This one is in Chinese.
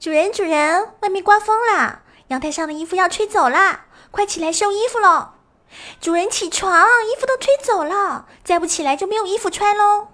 主人主人外面刮风了阳台上的衣服要吹走啦快起来收衣服喽主人起床衣服都吹走了再不起来就没有衣服穿喽